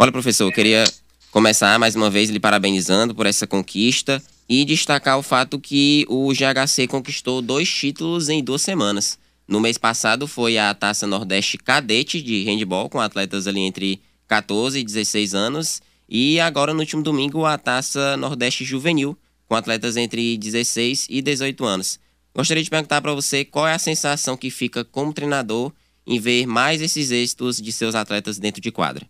Olha, professor, eu queria começar mais uma vez lhe parabenizando por essa conquista e destacar o fato que o GHC conquistou dois títulos em duas semanas. No mês passado foi a Taça Nordeste Cadete de handball, com atletas ali entre 14 e 16 anos, e agora no último domingo a Taça Nordeste Juvenil, com atletas entre 16 e 18 anos. Gostaria de perguntar para você qual é a sensação que fica como treinador em ver mais esses êxitos de seus atletas dentro de quadra.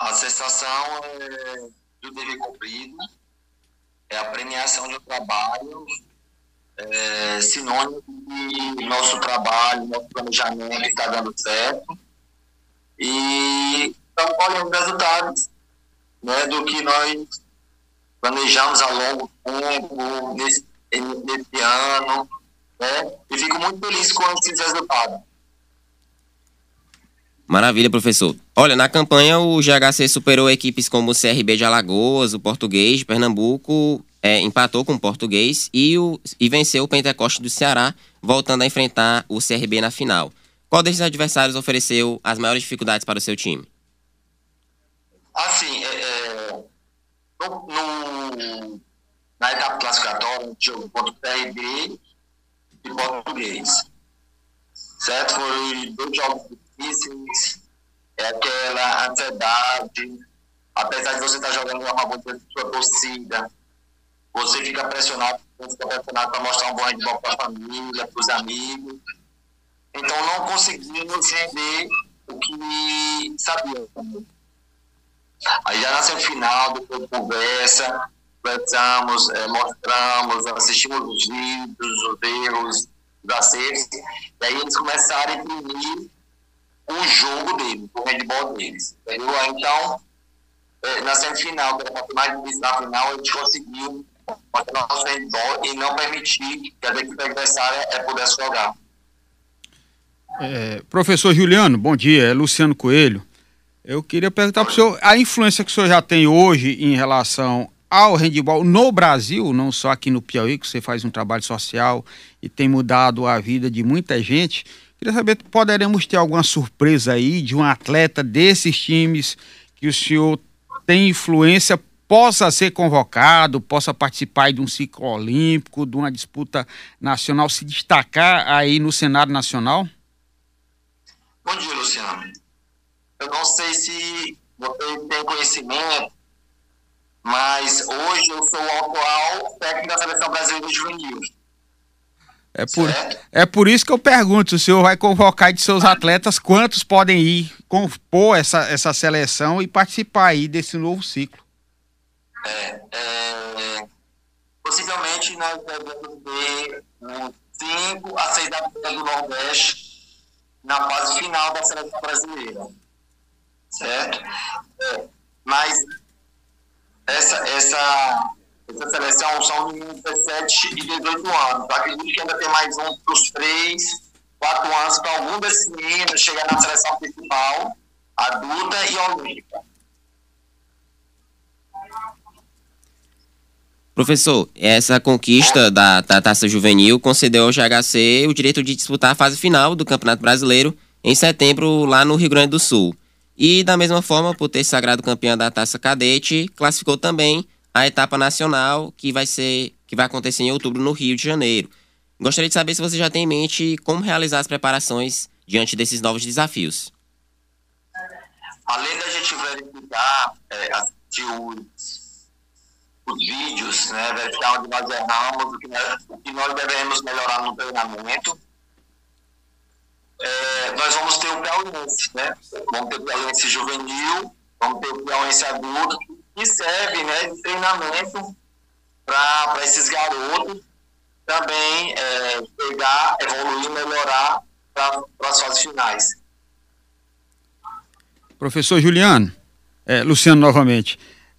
A sensação é do dever cumprido, é a premiação um trabalho é, sinônimo de nosso trabalho, nosso planejamento está dando certo. E estamos colhendo resultados né, do que nós planejamos ao longo tempo, nesse, nesse ano. Né, e fico muito feliz com esses resultados. Maravilha, professor. Olha, na campanha o GHC superou equipes como o CRB de Alagoas, o Português de Pernambuco é, empatou com o Português e, o, e venceu o Pentecoste do Ceará, voltando a enfrentar o CRB na final. Qual desses adversários ofereceu as maiores dificuldades para o seu time? Assim, é, é, no, no, na etapa classificatória, um jogo contra o CRB e Português. Certo? Foram dois jogos é aquela ansiedade, apesar de você estar jogando uma boa sua torcida, você fica pressionado, fica pressionado para mostrar um bom handball para a família, para os amigos. Então não conseguimos render o que sabíamos. Aí já na semifinal, depois de conversa, conversamos, é, mostramos, assistimos os vídeos, os erros, os acertos, e aí eles começaram a imprimir o jogo deles, o handball deles. Entendeu? Então, é, na semifinal, que era mais difícil na final, a gente conseguiu nosso handball e não permitir que a equipe adversária é, pudesse jogar. É, professor Juliano, bom dia, é Luciano Coelho. Eu queria perguntar para o senhor a influência que o senhor já tem hoje em relação ao handball no Brasil, não só aqui no Piauí, que você faz um trabalho social e tem mudado a vida de muita gente. Queria saber, poderemos ter alguma surpresa aí de um atleta desses times que o senhor tem influência possa ser convocado, possa participar de um ciclo olímpico, de uma disputa nacional, se destacar aí no cenário nacional? Bom dia, Luciano. Eu não sei se você tem conhecimento, mas hoje eu sou o atual técnico da Seleção Brasileira de Juvenil. É por, é por isso que eu pergunto, o senhor vai convocar de seus atletas quantos podem ir compor essa, essa seleção e participar aí desse novo ciclo? É, é, possivelmente nós devemos ter uns 5 a 6 atletas do Nordeste na fase final da seleção brasileira. Certo? É, mas essa, essa, seleção são de 17 e 18 anos. Acredito que ainda tem mais um para os 3, 4 anos para algum desses meninos chegar na seleção principal, adulta e olímpica. Professor, essa conquista da, da Taça Juvenil concedeu ao GHC o direito de disputar a fase final do Campeonato Brasileiro em setembro lá no Rio Grande do Sul. E da mesma forma, por ter sagrado campeão da Taça Cadete, classificou também a etapa nacional que vai ser que vai acontecer em outubro no Rio de Janeiro. Gostaria de saber se você já tem em mente como realizar as preparações diante desses novos desafios. Além da gente verificar é, os os vídeos, né, verificar onde nós erramos, o que nós, o que nós devemos melhorar no treinamento. É, nós vamos ter o Piauiense, né? Vamos ter o Piauiense juvenil, vamos ter o Piauiense adulto, que serve né, de treinamento para esses garotos também é, pegar, evoluir, melhorar para as fases finais. Professor Juliano, é, Luciano novamente.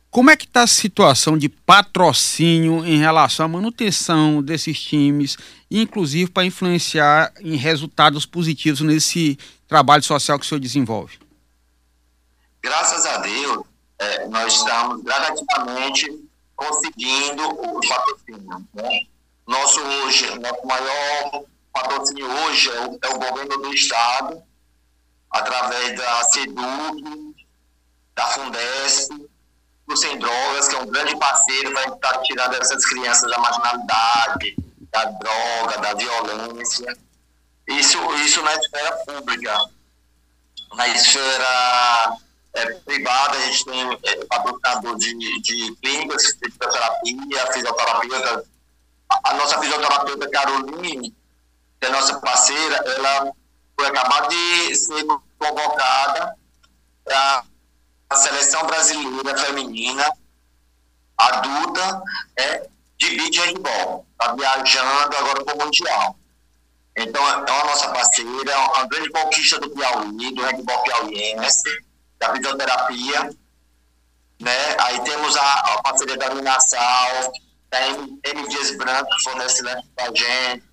Como é que está a situação de patrocínio em relação à manutenção desses times, inclusive para influenciar em resultados positivos nesse trabalho social que o senhor desenvolve? Graças a Deus, é, nós estamos gradativamente conseguindo o patrocínio. Né? Nosso hoje, nosso maior patrocínio hoje é o, é o governo do estado, através da SEDUC, Unesp, do Sem Drogas, que é um grande parceiro para estar tirando essas crianças da marginalidade, da droga, da violência. Isso, isso na esfera pública. Na esfera é, privada, a gente tem é, de, de clínicas, fisioterapia, fisioterapeuta. A, nossa fisioterapeuta Caroline, que é nossa parceira, ela foi acabar de ser convocada para a seleção brasileira feminina adulta é, de beach handball. Está viajando agora para o Mundial. Então, é uma nossa parceira, é uma grande conquista do Piauí, do handball piauiense, da fisioterapia. Né? Aí temos a, a parceria da Minasal, da M, M. Dias Branco, que fornece né, para a gente.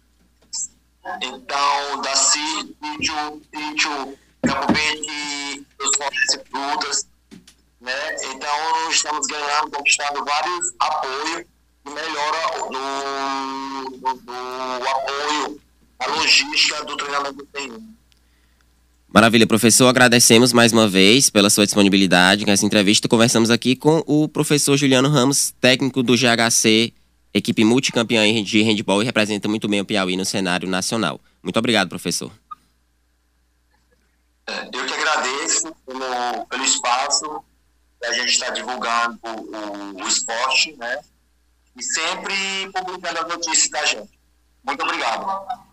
Então, da Sítio, Sítio Campo Verde, nos fornece frutas. Né? Então, estamos ganhando, conquistando vários apoios que melhora no, no, no apoio a logística do treinamento do TI. Maravilha, professor. Agradecemos mais uma vez pela sua disponibilidade nessa entrevista. Conversamos aqui com o professor Juliano Ramos, técnico do GHC, equipe multicampeã de handball e representa muito bem o Piauí no cenário nacional. Muito obrigado, professor. Eu que agradeço pelo, pelo espaço que a gente está divulgando o, o esporte, né? E sempre publicando as notícias da gente. Muito obrigado.